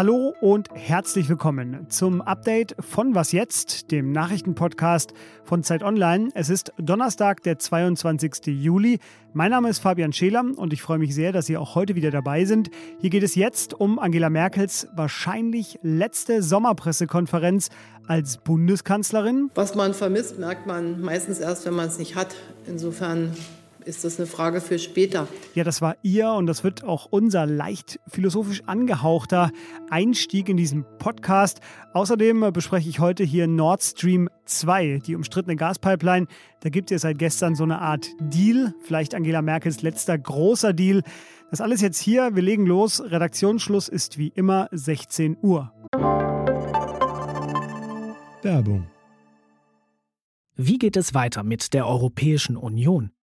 Hallo und herzlich willkommen zum Update von Was jetzt, dem Nachrichtenpodcast von Zeit Online. Es ist Donnerstag, der 22. Juli. Mein Name ist Fabian Scheler und ich freue mich sehr, dass Sie auch heute wieder dabei sind. Hier geht es jetzt um Angela Merkels wahrscheinlich letzte Sommerpressekonferenz als Bundeskanzlerin. Was man vermisst, merkt man meistens erst, wenn man es nicht hat. Insofern ist das eine Frage für später. Ja, das war ihr und das wird auch unser leicht philosophisch angehauchter Einstieg in diesen Podcast. Außerdem bespreche ich heute hier Nord Stream 2, die umstrittene Gaspipeline. Da gibt es seit gestern so eine Art Deal, vielleicht Angela Merkels letzter großer Deal. Das alles jetzt hier, wir legen los. Redaktionsschluss ist wie immer 16 Uhr. Werbung. Wie geht es weiter mit der Europäischen Union?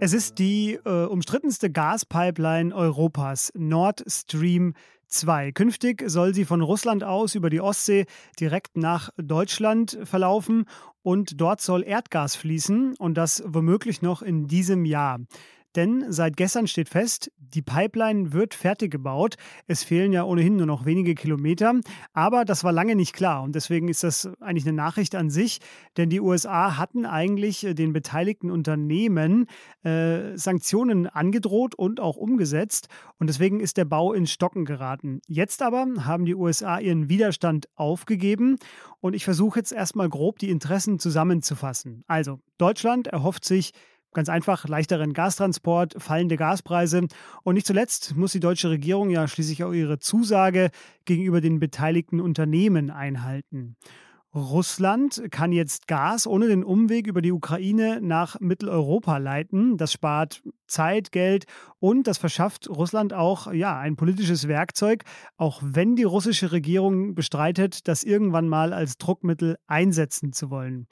Es ist die äh, umstrittenste Gaspipeline Europas, Nord Stream 2. Künftig soll sie von Russland aus über die Ostsee direkt nach Deutschland verlaufen und dort soll Erdgas fließen und das womöglich noch in diesem Jahr. Denn seit gestern steht fest, die Pipeline wird fertig gebaut. Es fehlen ja ohnehin nur noch wenige Kilometer. Aber das war lange nicht klar. Und deswegen ist das eigentlich eine Nachricht an sich. Denn die USA hatten eigentlich äh, den beteiligten Unternehmen äh, Sanktionen angedroht und auch umgesetzt. Und deswegen ist der Bau ins Stocken geraten. Jetzt aber haben die USA ihren Widerstand aufgegeben. Und ich versuche jetzt erstmal grob die Interessen zusammenzufassen. Also, Deutschland erhofft sich Ganz einfach leichteren Gastransport, fallende Gaspreise und nicht zuletzt muss die deutsche Regierung ja schließlich auch ihre Zusage gegenüber den beteiligten Unternehmen einhalten. Russland kann jetzt Gas ohne den Umweg über die Ukraine nach Mitteleuropa leiten. Das spart Zeit, Geld und das verschafft Russland auch ja, ein politisches Werkzeug, auch wenn die russische Regierung bestreitet, das irgendwann mal als Druckmittel einsetzen zu wollen.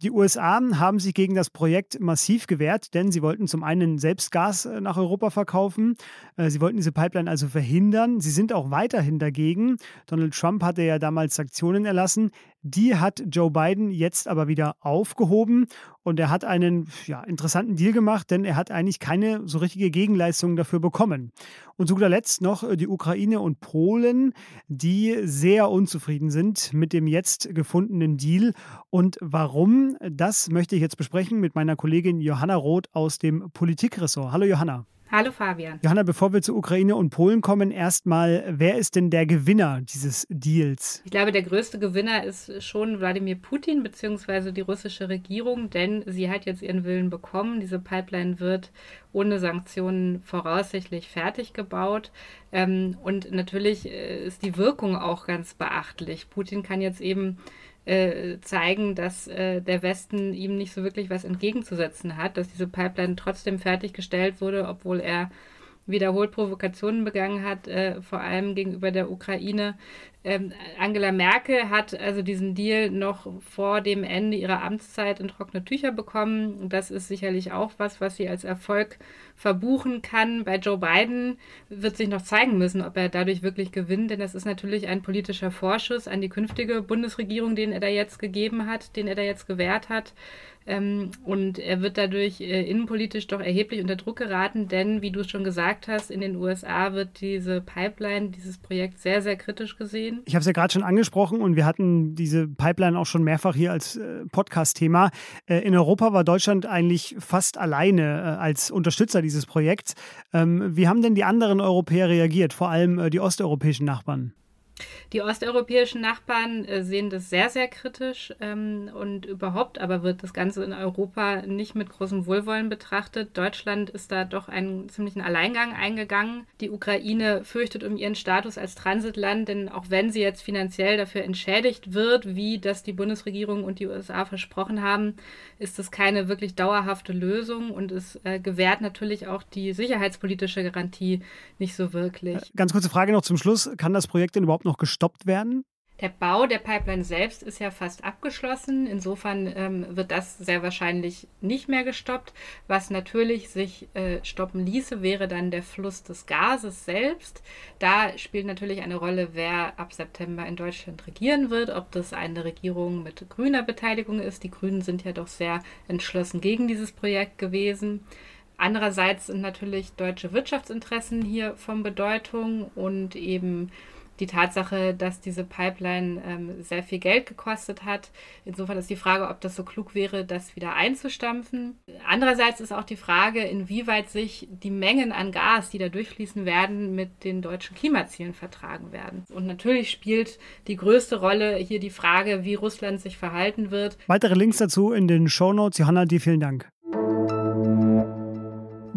Die USA haben sich gegen das Projekt massiv gewehrt, denn sie wollten zum einen selbst Gas äh, nach Europa verkaufen. Äh, sie wollten diese Pipeline also verhindern. Sie sind auch weiterhin dagegen. Donald Trump hatte ja damals Sanktionen erlassen. Die hat Joe Biden jetzt aber wieder aufgehoben und er hat einen ja, interessanten Deal gemacht, denn er hat eigentlich keine so richtige Gegenleistung dafür bekommen. Und zu guter Letzt noch äh, die Ukraine und Polen, die sehr unzufrieden sind mit dem jetzt gefundenen Deal. Und warum, das möchte ich jetzt besprechen mit meiner Kollegin Johanna Roth aus dem Politikressort. Hallo Johanna. Hallo Fabian. Johanna, bevor wir zu Ukraine und Polen kommen, erstmal, wer ist denn der Gewinner dieses Deals? Ich glaube, der größte Gewinner ist schon Wladimir Putin bzw. die russische Regierung, denn sie hat jetzt ihren Willen bekommen. Diese Pipeline wird ohne Sanktionen voraussichtlich fertig gebaut. Ähm, und natürlich äh, ist die Wirkung auch ganz beachtlich. Putin kann jetzt eben äh, zeigen, dass äh, der Westen ihm nicht so wirklich was entgegenzusetzen hat, dass diese Pipeline trotzdem fertiggestellt wurde, obwohl er wiederholt Provokationen begangen hat, äh, vor allem gegenüber der Ukraine. Ähm, Angela Merkel hat also diesen Deal noch vor dem Ende ihrer Amtszeit in trockene Tücher bekommen. Das ist sicherlich auch was, was sie als Erfolg verbuchen kann. Bei Joe Biden wird sich noch zeigen müssen, ob er dadurch wirklich gewinnt, denn das ist natürlich ein politischer Vorschuss an die künftige Bundesregierung, den er da jetzt gegeben hat, den er da jetzt gewährt hat. Ähm, und er wird dadurch äh, innenpolitisch doch erheblich unter Druck geraten, denn, wie du schon gesagt hast, in den USA wird diese Pipeline, dieses Projekt sehr, sehr kritisch gesehen. Ich habe es ja gerade schon angesprochen und wir hatten diese Pipeline auch schon mehrfach hier als äh, Podcast-Thema. Äh, in Europa war Deutschland eigentlich fast alleine äh, als Unterstützer dieses Projekts. Ähm, wie haben denn die anderen Europäer reagiert, vor allem die osteuropäischen Nachbarn? Die osteuropäischen Nachbarn äh, sehen das sehr, sehr kritisch ähm, und überhaupt aber wird das Ganze in Europa nicht mit großem Wohlwollen betrachtet. Deutschland ist da doch einen ziemlichen Alleingang eingegangen. Die Ukraine fürchtet um ihren Status als Transitland, denn auch wenn sie jetzt finanziell dafür entschädigt wird, wie das die Bundesregierung und die USA versprochen haben, ist das keine wirklich dauerhafte Lösung und es äh, gewährt natürlich auch die sicherheitspolitische Garantie nicht so wirklich. Äh, ganz kurze Frage noch zum Schluss. Kann das Projekt denn überhaupt noch gestoppt werden? Der Bau der Pipeline selbst ist ja fast abgeschlossen. Insofern ähm, wird das sehr wahrscheinlich nicht mehr gestoppt. Was natürlich sich äh, stoppen ließe, wäre dann der Fluss des Gases selbst. Da spielt natürlich eine Rolle, wer ab September in Deutschland regieren wird, ob das eine Regierung mit grüner Beteiligung ist. Die Grünen sind ja doch sehr entschlossen gegen dieses Projekt gewesen. Andererseits sind natürlich deutsche Wirtschaftsinteressen hier von Bedeutung und eben die Tatsache, dass diese Pipeline ähm, sehr viel Geld gekostet hat. Insofern ist die Frage, ob das so klug wäre, das wieder einzustampfen. Andererseits ist auch die Frage, inwieweit sich die Mengen an Gas, die da durchfließen werden, mit den deutschen Klimazielen vertragen werden. Und natürlich spielt die größte Rolle hier die Frage, wie Russland sich verhalten wird. Weitere Links dazu in den Shownotes. Johanna, dir vielen Dank.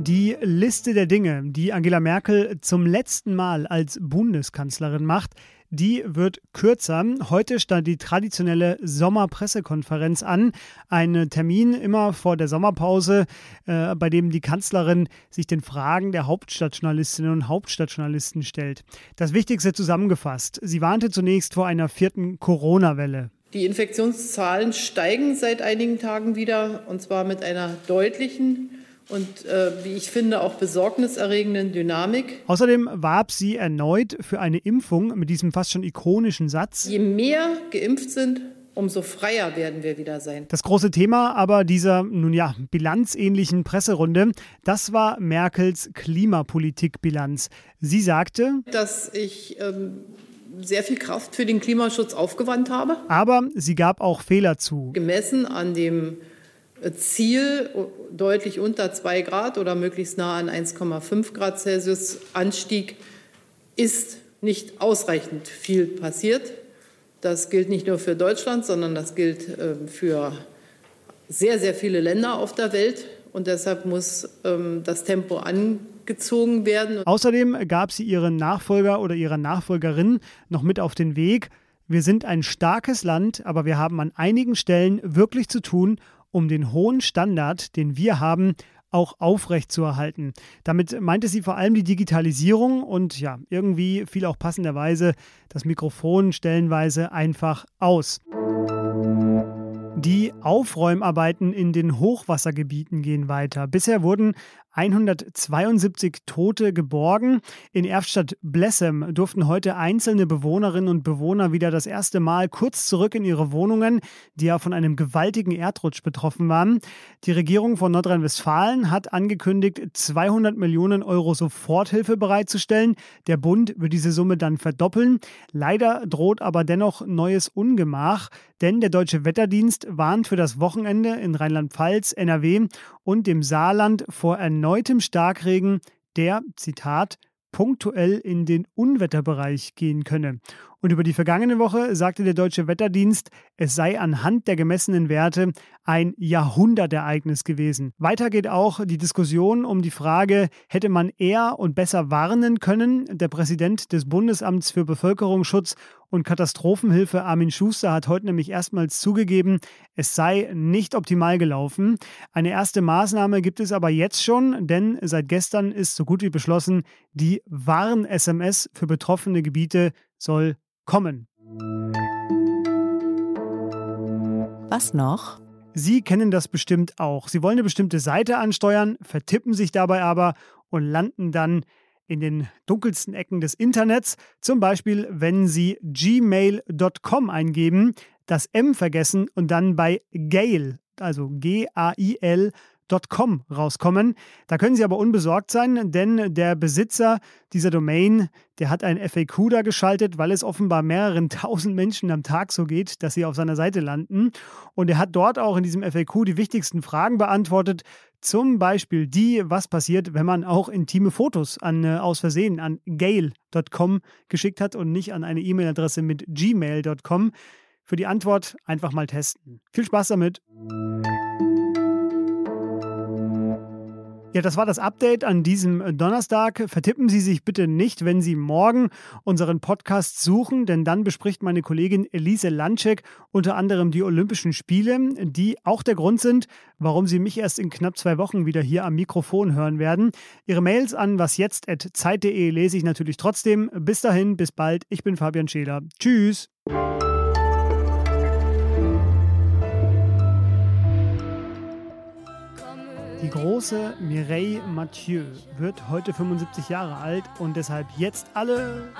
Die Liste der Dinge, die Angela Merkel zum letzten Mal als Bundeskanzlerin macht, die wird kürzer. Heute stand die traditionelle Sommerpressekonferenz an. Ein Termin immer vor der Sommerpause, äh, bei dem die Kanzlerin sich den Fragen der Hauptstadtjournalistinnen und Hauptstadtjournalisten stellt. Das Wichtigste zusammengefasst. Sie warnte zunächst vor einer vierten Corona-Welle. Die Infektionszahlen steigen seit einigen Tagen wieder, und zwar mit einer deutlichen und äh, wie ich finde auch besorgniserregenden Dynamik. Außerdem warb sie erneut für eine Impfung mit diesem fast schon ikonischen Satz. Je mehr geimpft sind, umso freier werden wir wieder sein. Das große Thema aber dieser, nun ja, bilanzähnlichen Presserunde, das war Merkels Klimapolitikbilanz. Sie sagte, dass ich ähm, sehr viel Kraft für den Klimaschutz aufgewandt habe. Aber sie gab auch Fehler zu. Gemessen an dem Ziel deutlich unter 2 Grad oder möglichst nah an 1,5 Grad Celsius Anstieg ist nicht ausreichend viel passiert. Das gilt nicht nur für Deutschland, sondern das gilt ähm, für sehr, sehr viele Länder auf der Welt. Und deshalb muss ähm, das Tempo angezogen werden. Außerdem gab sie ihren Nachfolger oder ihrer Nachfolgerin noch mit auf den Weg. Wir sind ein starkes Land, aber wir haben an einigen Stellen wirklich zu tun, um den hohen Standard, den wir haben, auch aufrechtzuerhalten. Damit meinte sie vor allem die Digitalisierung und ja, irgendwie fiel auch passenderweise das Mikrofon stellenweise einfach aus. Die Aufräumarbeiten in den Hochwassergebieten gehen weiter. Bisher wurden 172 Tote geborgen. In Erftstadt-Blessem durften heute einzelne Bewohnerinnen und Bewohner wieder das erste Mal kurz zurück in ihre Wohnungen, die ja von einem gewaltigen Erdrutsch betroffen waren. Die Regierung von Nordrhein-Westfalen hat angekündigt, 200 Millionen Euro Soforthilfe bereitzustellen. Der Bund wird diese Summe dann verdoppeln. Leider droht aber dennoch neues Ungemach, denn der Deutsche Wetterdienst warnt für das Wochenende in Rheinland-Pfalz, NRW und dem Saarland vor erneutem Starkregen, der, Zitat, punktuell in den Unwetterbereich gehen könne. Und über die vergangene Woche sagte der Deutsche Wetterdienst, es sei anhand der gemessenen Werte ein Jahrhundertereignis gewesen. Weiter geht auch die Diskussion um die Frage, hätte man eher und besser warnen können? Der Präsident des Bundesamts für Bevölkerungsschutz und Katastrophenhilfe Armin Schuster hat heute nämlich erstmals zugegeben, es sei nicht optimal gelaufen. Eine erste Maßnahme gibt es aber jetzt schon, denn seit gestern ist so gut wie beschlossen, die Warn-SMS für betroffene Gebiete soll kommen. Was noch? Sie kennen das bestimmt auch. Sie wollen eine bestimmte Seite ansteuern, vertippen sich dabei aber und landen dann in den dunkelsten Ecken des Internets. Zum Beispiel, wenn Sie gmail.com eingeben, das M vergessen und dann bei Gail, also G-A-I-L, .com rauskommen. Da können Sie aber unbesorgt sein, denn der Besitzer dieser Domain, der hat ein FAQ da geschaltet, weil es offenbar mehreren tausend Menschen am Tag so geht, dass sie auf seiner Seite landen. Und er hat dort auch in diesem FAQ die wichtigsten Fragen beantwortet. Zum Beispiel die, was passiert, wenn man auch intime Fotos an, äh, aus Versehen an gail.com geschickt hat und nicht an eine E-Mail-Adresse mit gmail.com. Für die Antwort einfach mal testen. Viel Spaß damit! Ja, das war das Update an diesem Donnerstag. Vertippen Sie sich bitte nicht, wenn Sie morgen unseren Podcast suchen, denn dann bespricht meine Kollegin Elise Landschek unter anderem die Olympischen Spiele, die auch der Grund sind, warum Sie mich erst in knapp zwei Wochen wieder hier am Mikrofon hören werden. Ihre Mails an wasjetzt.zeit.de lese ich natürlich trotzdem. Bis dahin, bis bald. Ich bin Fabian Scheler. Tschüss. Die große Mireille Mathieu wird heute 75 Jahre alt und deshalb jetzt alle